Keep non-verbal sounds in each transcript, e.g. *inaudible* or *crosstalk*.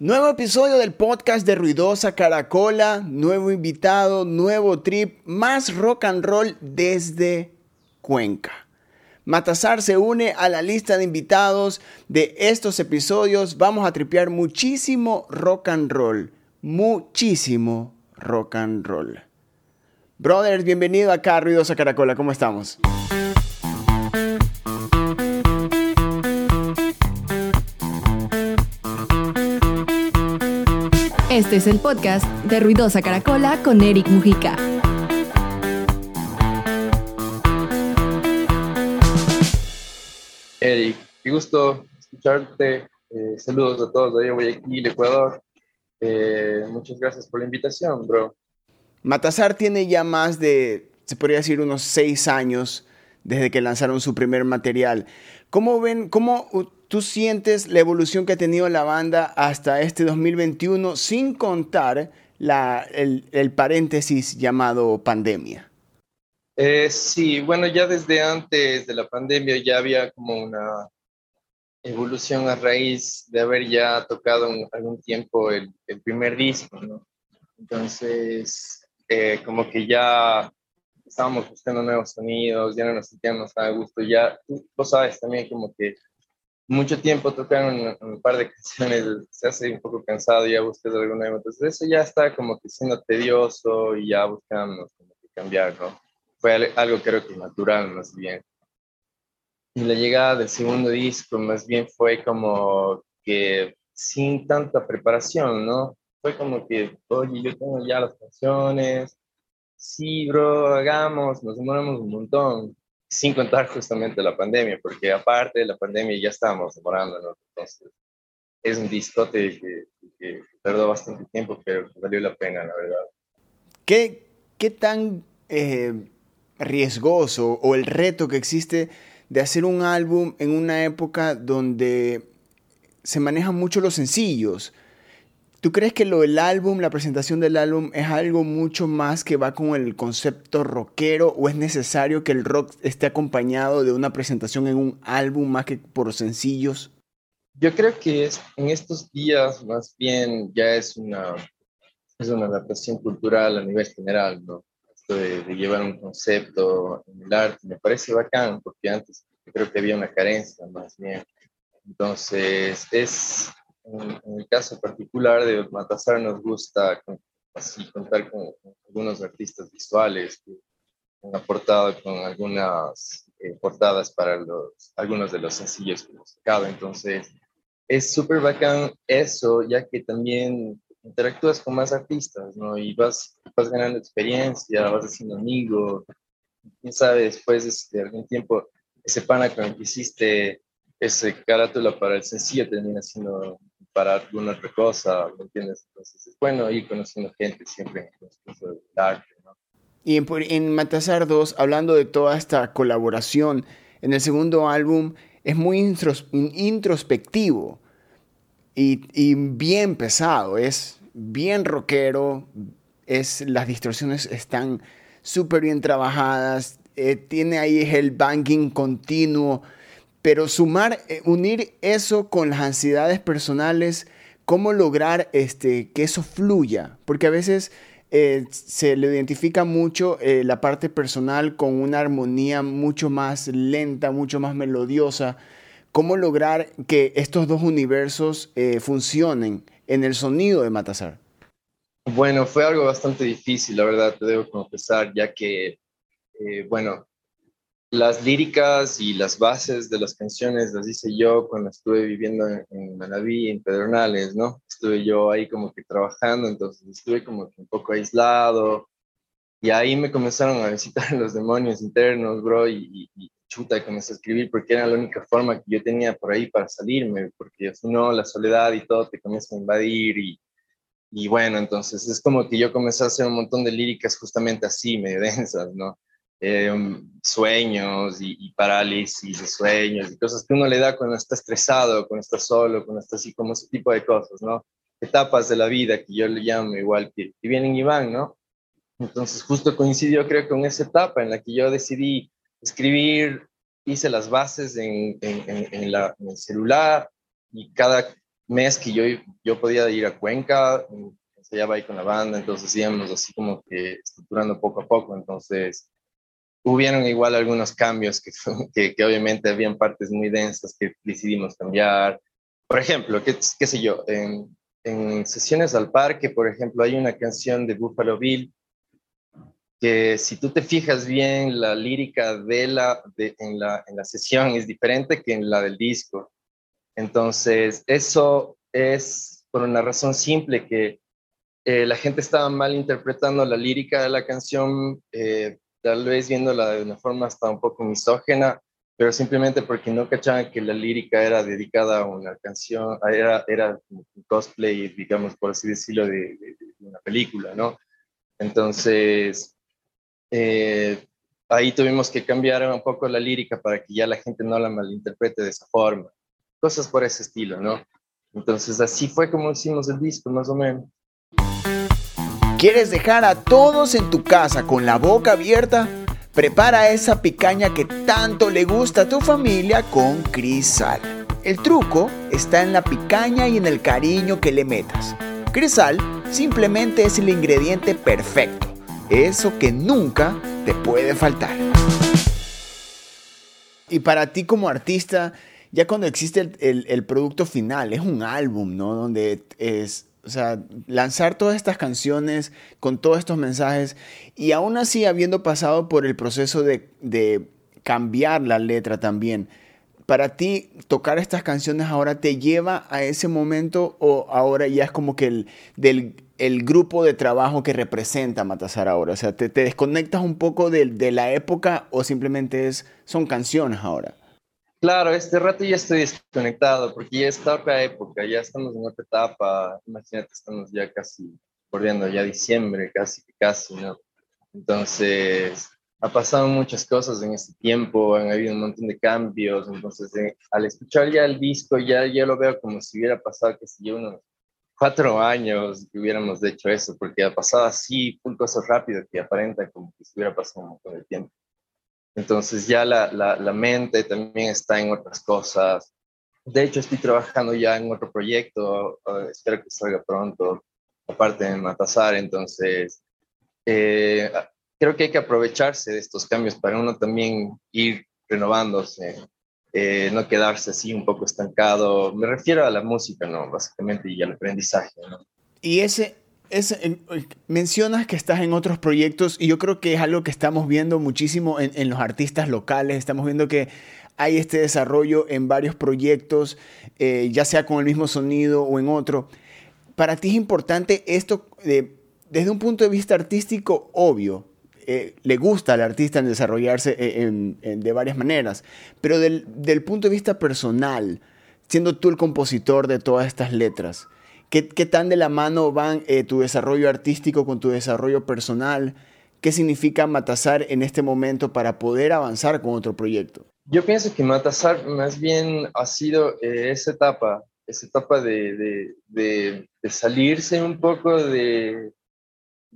Nuevo episodio del podcast de Ruidosa Caracola, nuevo invitado, nuevo trip, más rock and roll desde Cuenca. Matazar se une a la lista de invitados de estos episodios. Vamos a tripear muchísimo rock and roll, muchísimo rock and roll. Brothers, bienvenido acá a Ruidosa Caracola, ¿cómo estamos? Este es el podcast de Ruidosa Caracola con Eric Mujica. Eric, qué gusto escucharte. Eh, saludos a todos de Guayaquil, Ecuador. Eh, muchas gracias por la invitación, bro. Matazar tiene ya más de, se podría decir, unos seis años desde que lanzaron su primer material. ¿Cómo ven, cómo tú sientes la evolución que ha tenido la banda hasta este 2021 sin contar el, paréntesis llamado pandemia? Eh, sí, bueno, ya desde antes de la pandemia ya había como una evolución a raíz de haber ya tocado algún tiempo el, el, primer disco, ¿no? Entonces, eh, como que ya estábamos buscando nuevos sonidos, ya no nos sentíamos a gusto, ya tú, sabes también como que mucho tiempo tocar un, par de *laughs* canciones se hace un poco cansado, ya buscas algo nuevo, entonces eso ya está como que siendo tedioso y ya buscamos como que cambiar, ¿no? Fue algo creo que natural más bien. Y la llegada del segundo disco más bien fue como que sin tanta preparación, ¿no? Fue como que, oye, yo tengo ya las canciones, sí, bro, hagamos, nos demoramos un montón, sin contar justamente la pandemia, porque aparte de la pandemia ya estábamos demorándonos, entonces es un discote que, tardó bastante tiempo, pero valió la pena, la verdad. ¿Qué, qué tan eh, riesgoso o el reto que existe de hacer un álbum en una época donde se manejan mucho los sencillos? ¿Tú crees que lo del álbum, la presentación del álbum, es algo mucho más que va con el concepto rockero o es necesario que el rock esté acompañado de una presentación en un álbum más que por sencillos? Yo creo que es, en estos días más bien ya es una, es una adaptación cultural a nivel general, ¿no? Esto de, de llevar un concepto en el arte me parece bacán porque antes creo que había una carencia más bien. Entonces es en, el caso particular de Matazar nos gusta así contar con, algunos artistas visuales que han aportado con algunas eh, portadas para los, algunos de los sencillos que hemos sacado. Entonces, es súper bacán eso, ya que también interactúas con más artistas, ¿no? Y vas, vas ganando experiencia, vas haciendo amigos. Quién sabe, después de algún tiempo, ese pana con el que hiciste ese carátula para el sencillo termina siendo para alguna otra cosa, ¿me entiendes? Entonces es bueno ir conociendo gente siempre en el proceso de arte, ¿no? Y en, en Matazar 2, hablando de toda esta colaboración, en el segundo álbum es muy introspectivo y, y, bien pesado, es bien rockero, es, las distorsiones están súper bien trabajadas, eh, tiene ahí el banging continuo, pero sumar, eh, unir eso con las ansiedades personales, cómo lograr este, que eso fluya, porque a veces eh, se le identifica mucho eh, la parte personal con una armonía mucho más lenta, mucho más melodiosa. ¿Cómo lograr que estos dos universos funcionen en el sonido de Matazar? Bueno, fue algo bastante difícil, la verdad, te debo confesar, ya que, bueno, las líricas y las bases de las canciones las hice yo cuando estuve viviendo en, Manaví, en Pedernales, ¿no? Estuve yo ahí como que trabajando, entonces estuve como que un poco aislado y ahí me comenzaron a visitar *laughs* los demonios internos, bro, y, y, chuta, y comencé a escribir porque era la única forma que yo tenía por ahí para salirme, porque si no, la soledad y todo te comienza a invadir y, y bueno, entonces es como que yo comencé a hacer un montón de líricas justamente así, medio *laughs* densas, ¿no? Eh, sueños y, parálisis de sueños y cosas que uno le da cuando está estresado, cuando está solo, cuando está así, como ese tipo de cosas, ¿no? Etapas de la vida que yo le llamo igual que, vienen y van, ¿no? Entonces justo coincidió creo con esa etapa en la que yo decidí escribir, hice las bases en, en, en, la, en el celular y cada mes que yo, yo podía ir a Cuenca, ensayaba ahí con la banda, entonces íbamos así como que estructurando poco a poco, entonces hubieron igual algunos cambios que, *laughs* que, que obviamente habían partes muy densas que decidimos cambiar. Por ejemplo, qué, qué sé yo, en, en sesiones al parque, por ejemplo, hay una canción de Buffalo Bill que si tú te fijas bien, la lírica de la, de, en, la, en la sesión es diferente que en la del disco. Entonces, eso es por una razón simple que eh, la gente estaba mal interpretando la lírica de la canción, eh, tal vez viéndola de una forma hasta un poco misógena, pero simplemente porque no cachaban que la lírica era dedicada a una canción, era, era un cosplay, digamos, por así decirlo, de, de, una película, ¿no? Entonces, eh, ahí tuvimos que cambiar un poco la lírica para que ya la gente no la malinterprete de esa forma. Cosas por ese estilo, ¿no? Entonces, así fue como hicimos el disco, más o menos. ¿Quieres dejar a todos en tu casa con la boca abierta? Prepara esa picaña que tanto le gusta a tu familia con Crisal. El truco está en la picaña y en el cariño que le metas. Crisal simplemente es el ingrediente perfecto, eso que nunca te puede faltar. Y para ti como artista, ya cuando existe el, producto final, es un álbum, ¿no? Donde es o sea, lanzar todas estas canciones con todos estos mensajes y aún así habiendo pasado por el proceso de, de cambiar la letra también. Para ti, tocar estas canciones ahora te lleva a ese momento o ahora ya es como que el, del, el grupo de trabajo que representa Matasar ahora? O sea, ¿te, te desconectas un poco de, de, la época o simplemente es, son canciones ahora? Claro, este rato ya estoy desconectado porque ya está otra época, ya estamos en otra etapa, imagínate, estamos ya casi bordeando ya diciembre, casi, casi, ¿no? Entonces, ha pasado muchas cosas en este tiempo, han habido un montón de cambios, entonces eh, al escuchar ya el disco ya, ya lo veo como si hubiera pasado, que si unos cuatro años que hubiéramos hecho eso, porque ha pasado así, un cosas rápido que aparenta como que si hubiera pasado un de tiempo. Entonces ya la, la, mente también está en otras cosas. De hecho, estoy trabajando ya en otro proyecto, espero que salga pronto, aparte de Matasar. Entonces, eh, creo que hay que aprovecharse de estos cambios para uno también ir renovándose, eh, no quedarse así un poco estancado. Me refiero a la música, ¿no? Básicamente, y al aprendizaje, ¿no? Y ese, es, mencionas que estás en otros proyectos y yo creo que es algo que estamos viendo muchísimo en, los artistas locales. Estamos viendo que hay este desarrollo en varios proyectos, eh, ya sea con el mismo sonido o en otro. Para ti es importante esto de, desde un punto de vista artístico, obvio. Eh, le gusta al artista desarrollarse eh, de varias maneras, pero del, del punto de vista personal, siendo tú el compositor de todas estas letras, ¿Qué, ¿Qué, tan de la mano van eh, tu desarrollo artístico con tu desarrollo personal? ¿Qué significa Matasar en este momento para poder avanzar con otro proyecto? Yo pienso que Matasar más bien ha sido eh, esa etapa, esa etapa de, salirse un poco de,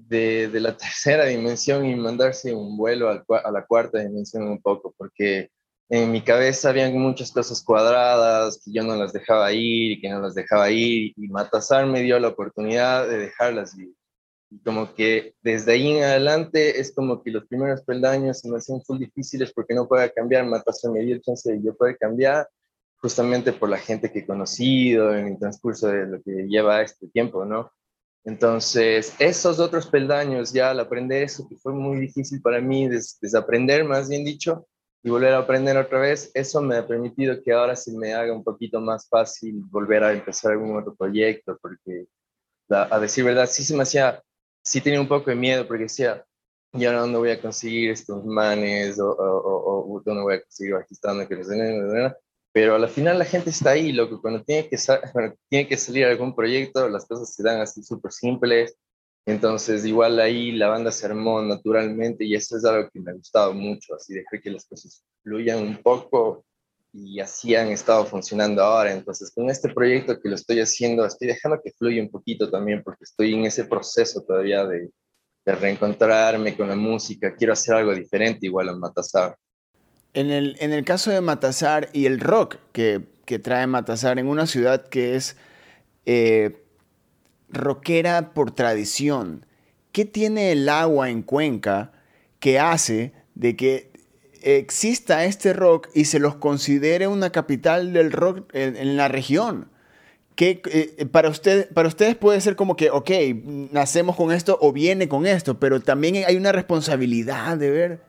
la *laughs* tercera dimensión y mandarse un vuelo a la cuarta dimensión un poco, porque en mi cabeza habían muchas cosas cuadradas que yo no las dejaba ir y que no las dejaba ir y Matasar me dio la oportunidad de dejarlas ir. Y como que desde ahí en adelante es como que los primeros peldaños se me hacían full difíciles porque no podía cambiar, Matasar me dio el chance de yo poder cambiar justamente por la gente que he conocido en el transcurso de lo que lleva este tiempo, ¿no? Entonces, esos otros peldaños, ya al aprender eso, que fue muy difícil para mí, des desaprender, más bien dicho, y volver a aprender otra vez, eso me ha permitido que ahora se me haga un poquito más fácil volver a empezar algún otro proyecto, porque la, a decir verdad, sí se me hacía, sí tenía un poco de miedo, porque decía, ¿y ahora dónde voy a conseguir estos manes? ¿O, o, o dónde voy a conseguir bajistando? Que les pero a la final la gente está ahí, lo que cuando tiene que, *laughs* cuando tiene que salir algún proyecto, las cosas se dan así súper simples, entonces, igual ahí la banda se armó naturalmente y eso es algo que me ha gustado mucho, así dejar que las cosas fluyan un poco y así han estado funcionando ahora. Entonces, con este proyecto que lo estoy haciendo, estoy dejando que fluya un poquito también porque estoy en ese proceso todavía de, de reencontrarme con la música. Quiero hacer algo diferente igual en Matasar. En el, en el caso de Matasar y el rock que, que trae Matasar en una ciudad que es eh, rockera por tradición. ¿Qué tiene el agua en Cuenca que hace de que exista este rock y se los considere una capital del rock en, la región? eh, para, para ustedes puede ser como que, ok, nacemos con esto o viene con esto, pero también hay una responsabilidad de ver.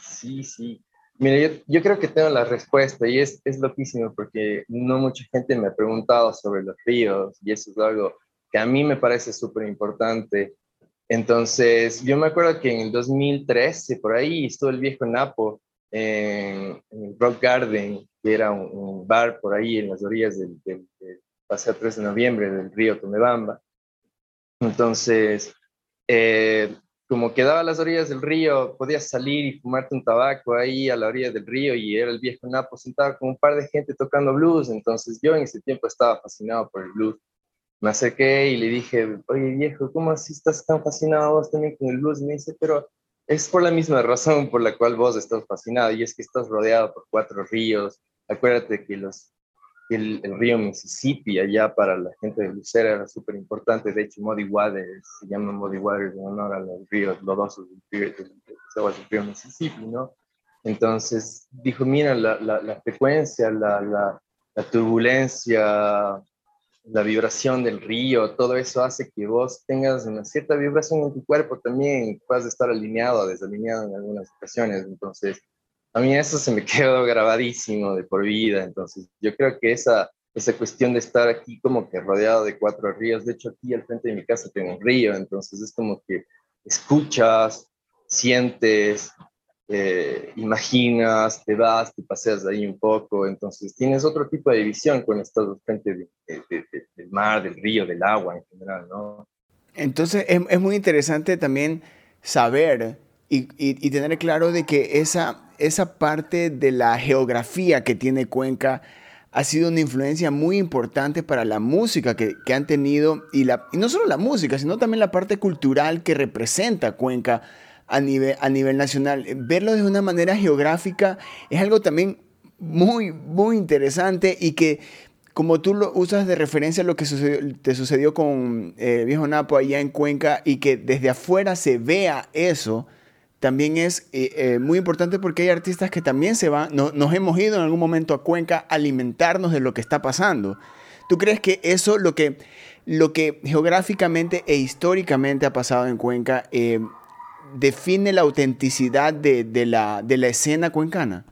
Sí, sí. Mira, yo, yo, creo que tengo la respuesta y es, es loquísimo porque no mucha gente me ha preguntado sobre los ríos y eso es algo que a mí me parece súper importante. Entonces, yo me acuerdo que en el 2013, por ahí, estuvo el viejo Napo en, en Rock Garden, que era un, bar por ahí en las orillas del, del, del Paseo 3 de noviembre del río Tomebamba. Entonces, eh, como quedaba a las orillas del río, podías salir y fumarte un tabaco ahí a la orilla del río y era el viejo Napo sentado con un par de gente tocando blues. Entonces yo en ese tiempo estaba fascinado por el blues. Me acerqué y le dije, oye viejo, ¿cómo así estás tan fascinado vos también con el blues? Y me dice, pero es por la misma razón por la cual vos estás fascinado y es que estás rodeado por cuatro ríos. Acuérdate que los el, río Mississippi allá para la gente de Lucera era súper importante. De hecho, Muddy Waters se llama Muddy Waters en honor a los ríos lodosos del río, Mississippi, ¿no? Entonces dijo, mira, la, la, frecuencia, la, la, turbulencia, la vibración del río, todo eso hace que vos tengas una cierta vibración en tu cuerpo también, puedas estar alineado o desalineado en algunas ocasiones. Entonces, a mí eso se me *laughs* quedó grabadísimo de por vida, entonces yo creo que esa, esa cuestión de estar aquí como que rodeado de cuatro ríos, de hecho aquí al frente de mi casa tengo un río, entonces es como que escuchas, sientes, eh, imaginas, te vas, te paseas ahí un poco, entonces tienes otro tipo de visión cuando estás frente del mar, del río, del agua en general, ¿no? Entonces es, es muy interesante también saber y, y, y, tener claro de que esa, esa parte de la geografía que tiene Cuenca ha sido una influencia muy importante para la música que, han tenido, y, la, y no solo la música, sino también la parte cultural que representa Cuenca a nivel, a nivel nacional. Verlo de una manera geográfica es algo también muy, muy interesante y que como tú lo usas de referencia a lo que te sucedió con eh, Viejo Napo allá en Cuenca y que desde afuera se vea eso, también es eh, eh, muy importante porque hay artistas que también se van, nos hemos ido en algún momento a Cuenca a alimentarnos de lo que está pasando. ¿Tú crees que eso, lo que, lo que geográficamente e históricamente ha pasado en Cuenca, eh, define la autenticidad de, la, de la escena cuencana?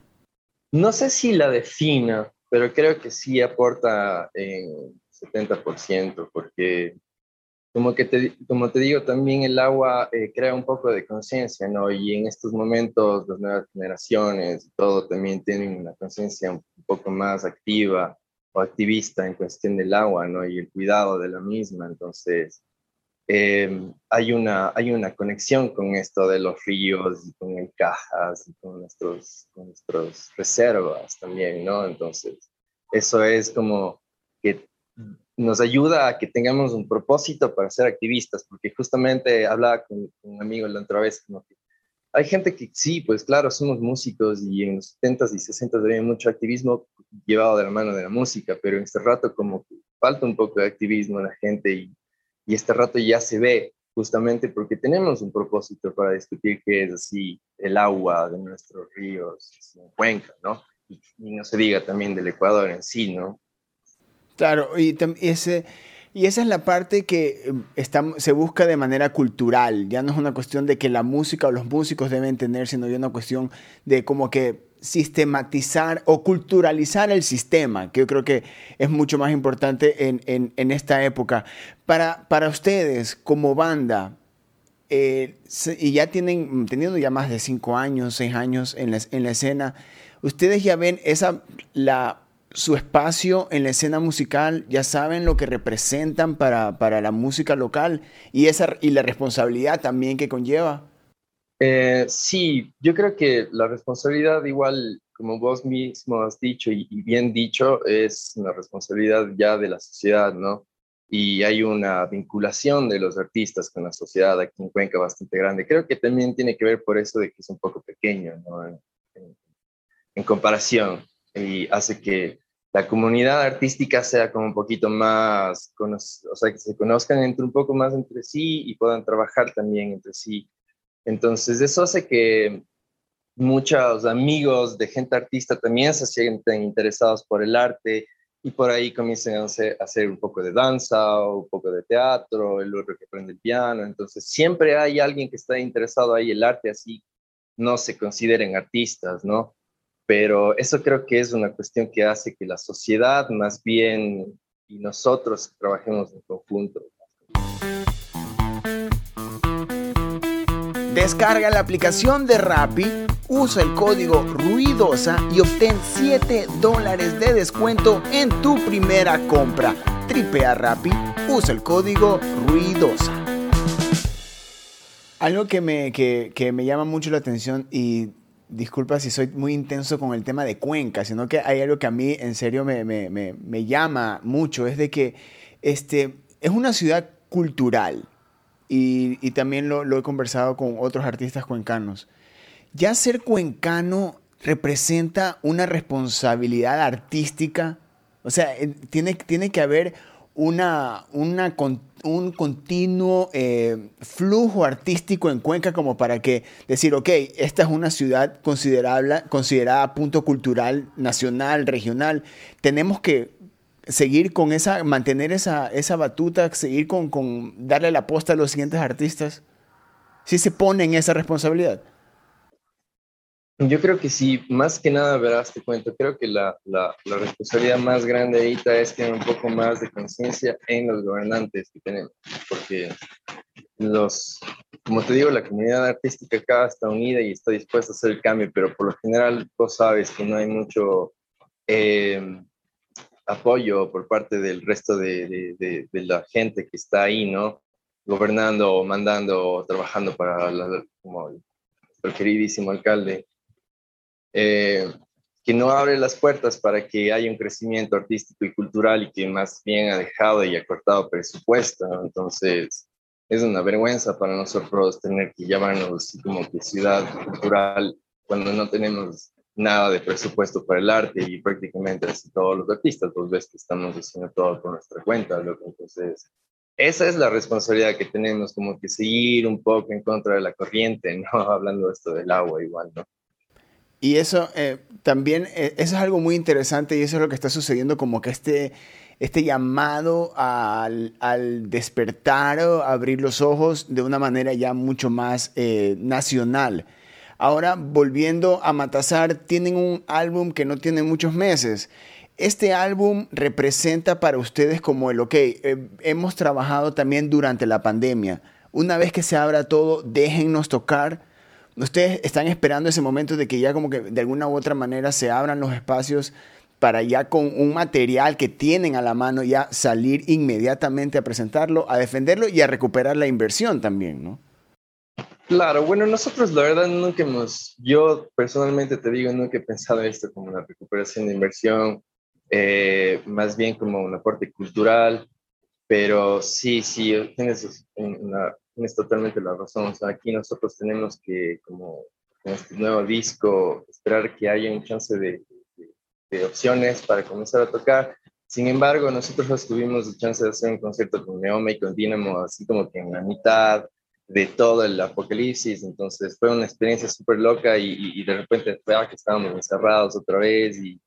No sé si la defina, pero creo que sí aporta en 70%, porque como, que te, como te digo, también el agua eh, crea un poco de conciencia, ¿no? Y en estos momentos las nuevas generaciones y todo también tienen una conciencia un poco más activa o activista en cuestión del agua, ¿no? Y el cuidado de la misma. Entonces, em, hay, una, hay una conexión con esto de los ríos y con el cajas y con, nuestros, con nuestras reservas también, ¿no? Entonces, eso es como que nos ayuda a que tengamos un propósito para ser activistas, porque justamente hablaba con, un amigo la otra vez, como que hay gente que sí, pues claro, somos músicos y en los 70s y 60s había mucho activismo llevado de la mano de la música, pero en este rato como que falta un poco de activismo en la gente y, y este rato ya se ve justamente porque tenemos un propósito para discutir qué es así el agua de nuestros ríos en Cuenca, ¿no? Y, y no se diga también del Ecuador en sí, ¿no? Claro, y, ese, y esa es la parte que em, está, se busca de manera cultural. Ya no es una cuestión de que la música o los músicos deben tener, sino ya una cuestión de como que sistematizar o culturalizar el sistema, que yo creo que es mucho más importante en, en, en esta época. Para, para ustedes, como banda, eh, y ya tienen, teniendo ya más de cinco años, seis años en la, en la escena, ustedes ya ven esa, la su espacio en la escena musical, ya saben lo que representan para, la música local y, esa, y la responsabilidad también que conlleva. Eh, sí, yo creo que la responsabilidad igual, como vos mismo has dicho y, bien dicho, es una responsabilidad ya de la sociedad, ¿no? Y hay una vinculación de los artistas con la sociedad aquí en Cuenca bastante grande. Creo que también tiene que ver por eso de que es un poco pequeño, ¿no? en comparación y hace que la comunidad artística sea como un poquito más, o sea, que se conozcan entre un poco más entre sí y puedan trabajar también entre sí. Entonces, eso hace que muchos amigos de gente artista también se sienten interesados por el arte y por ahí comiencen a hacer, un poco de danza o un poco de teatro, el otro que aprende el piano. Entonces, siempre hay alguien que está interesado ahí el arte, así no se consideren artistas, ¿no? Pero eso creo que es una cuestión que hace que la sociedad más bien y nosotros trabajemos en conjunto. Descarga la aplicación de Rappi, usa el código Ruidosa y obtén 7 dólares de descuento en tu primera compra. Tripea Rappi, usa el código Ruidosa. Algo que me, que me llama mucho la atención y disculpa si soy muy intenso con el tema de Cuenca, sino que hay algo que a mí en serio me, me, me, me llama mucho, es de que este, es una ciudad cultural y, también lo, he conversado con otros artistas cuencanos. Ya ser cuencano representa una responsabilidad artística, o sea, eh, tiene, tiene que haber una, un continuo eh, flujo artístico en Cuenca como para que decir, ok, esta es una ciudad considerable, considerada punto cultural nacional, regional. Tenemos que seguir con esa, mantener esa, esa batuta, seguir con, con darle la posta a los siguientes artistas. Si se ponen esa responsabilidad. Yo creo que sí, más que nada, verás, te cuento, creo que la, la, la responsabilidad más grande ahorita es tener un poco más de conciencia en los gobernantes que tenemos, porque los, como te digo, la comunidad artística acá está unida y está dispuesta a hacer el cambio, pero por lo general vos sabes que no hay mucho eh, apoyo por parte del resto de, de, de, la gente que está ahí, ¿no? Gobernando, mandando, trabajando para como el queridísimo alcalde. Eh, que no abre las puertas para que haya un crecimiento artístico y cultural y que más bien ha dejado y ha cortado presupuesto. Entonces, es una vergüenza para nosotros tener que llamarnos como que ciudad cultural cuando no tenemos nada de presupuesto para el arte y prácticamente así todos los artistas, pues ves que estamos haciendo todo por nuestra cuenta, Entonces, esa es la responsabilidad que tenemos, como que seguir un poco en contra de la corriente, *laughs* ¿no? Hablando de esto del agua igual, ¿no? Y eso eh, también, eh, eso es algo muy interesante y eso es lo que está sucediendo, como que este, este llamado al, al despertar abrir los ojos de una manera ya mucho más eh, nacional. Ahora, volviendo a Matazar, tienen un álbum que no tiene muchos meses. Este álbum representa para ustedes como el, ok, hemos trabajado también durante la pandemia. Una vez que se abra todo, déjennos tocar ustedes están esperando ese momento de que ya como que de alguna u otra manera se abran los espacios para ya con un material que tienen a la mano ya salir inmediatamente a presentarlo, a defenderlo y a recuperar la inversión también, ¿no? Claro, bueno, nosotros la verdad nunca hemos, yo personalmente te digo, nunca he pensado esto como una recuperación de inversión, eh, más bien como un aporte cultural, pero sí, sí, tienes una, tienes totalmente la razón. O sea, aquí nosotros tenemos que, como con este nuevo disco, esperar que haya un chance de, de, opciones para comenzar a tocar. Sin embargo, nosotros tuvimos la chance de hacer un concierto con Neoma y con Dynamo, así como que en la mitad de todo el apocalipsis. Entonces fue una experiencia súper loca y, y, de repente fue que estábamos encerrados otra vez y,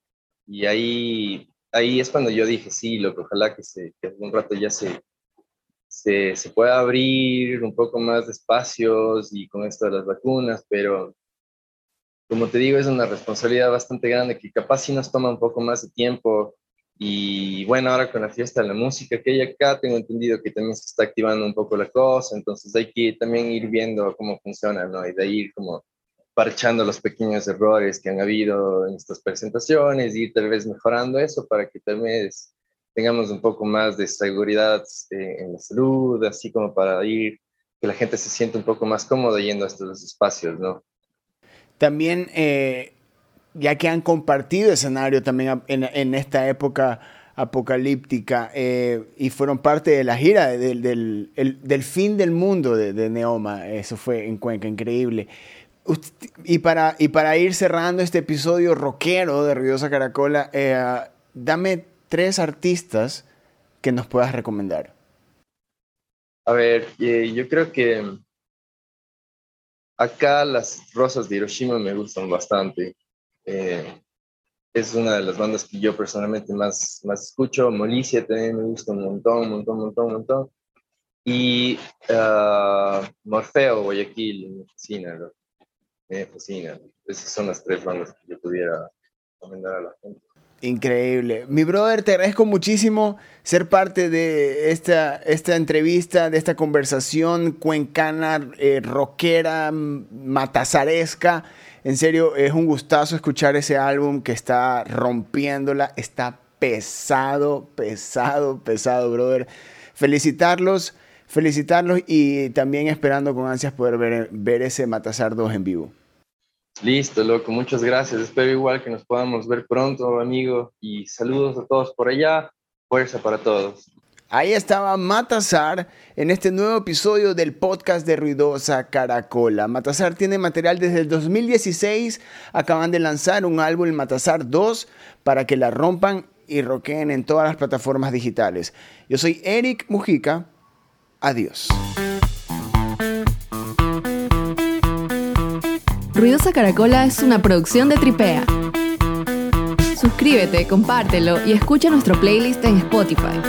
y ahí, ahí es cuando yo dije, sí, lo que ojalá que, se, que algún rato ya se, se, se pueda abrir un poco más de espacios y con esto de las vacunas, pero como te digo, es una responsabilidad bastante grande que capaz sí nos toma un poco más de tiempo. Y bueno, ahora con la fiesta de la música que hay acá, tengo entendido que también se está activando un poco la cosa, entonces hay que también ir viendo cómo funciona, ¿no? Y de ir como parchando los pequeños errores que han habido en estas presentaciones y ir tal vez mejorando eso para que vez tengamos un poco más de seguridad eh, en la salud, así como para ir, que la gente se sienta un poco más cómoda yendo a estos espacios, ¿no? También, eh, ya que han compartido escenario también en, esta época apocalíptica eh, y fueron parte de la gira del, del, fin del mundo de, Neoma, eso fue en Cuenca, increíble. Y para, y para ir cerrando este episodio rockero de Ruidosa Caracola, dame tres artistas que nos puedas recomendar. A ver, eh, yo creo que acá las rosas de Hiroshima me gustan bastante. Eh, es una de las bandas que yo personalmente más, más escucho. Molicia también me gusta un montón, montón, montón, montón. Y uh, Morfeo, Guayaquil, me fascina, me fascina. Esas son las tres bandas que yo pudiera recomendar a la gente. Increíble. Mi brother, te agradezco muchísimo ser parte de esta, esta entrevista, de esta conversación cuencana, eh, rockera, matazaresca. En serio, es un gustazo escuchar ese álbum que está rompiéndola. Está pesado, pesado, pesado, brother. Felicitarlos, felicitarlos y también esperando con ansias poder ver, ver ese Matazar 2 en vivo. Listo, loco, muchas gracias. Espero igual que nos podamos ver pronto, amigo. Y saludos a todos por allá. Fuerza para todos. Ahí estaba Matazar en este nuevo episodio del podcast de Ruidosa Caracola. Matazar tiene material desde el 2016. Acaban de lanzar un álbum, Matazar 2, para que la rompan y roqueen en todas las plataformas digitales. Yo soy Eric Mujica. Adiós. Ruidosa Caracola es una producción de Tripea. Suscríbete, compártelo y escucha nuestro playlist en Spotify.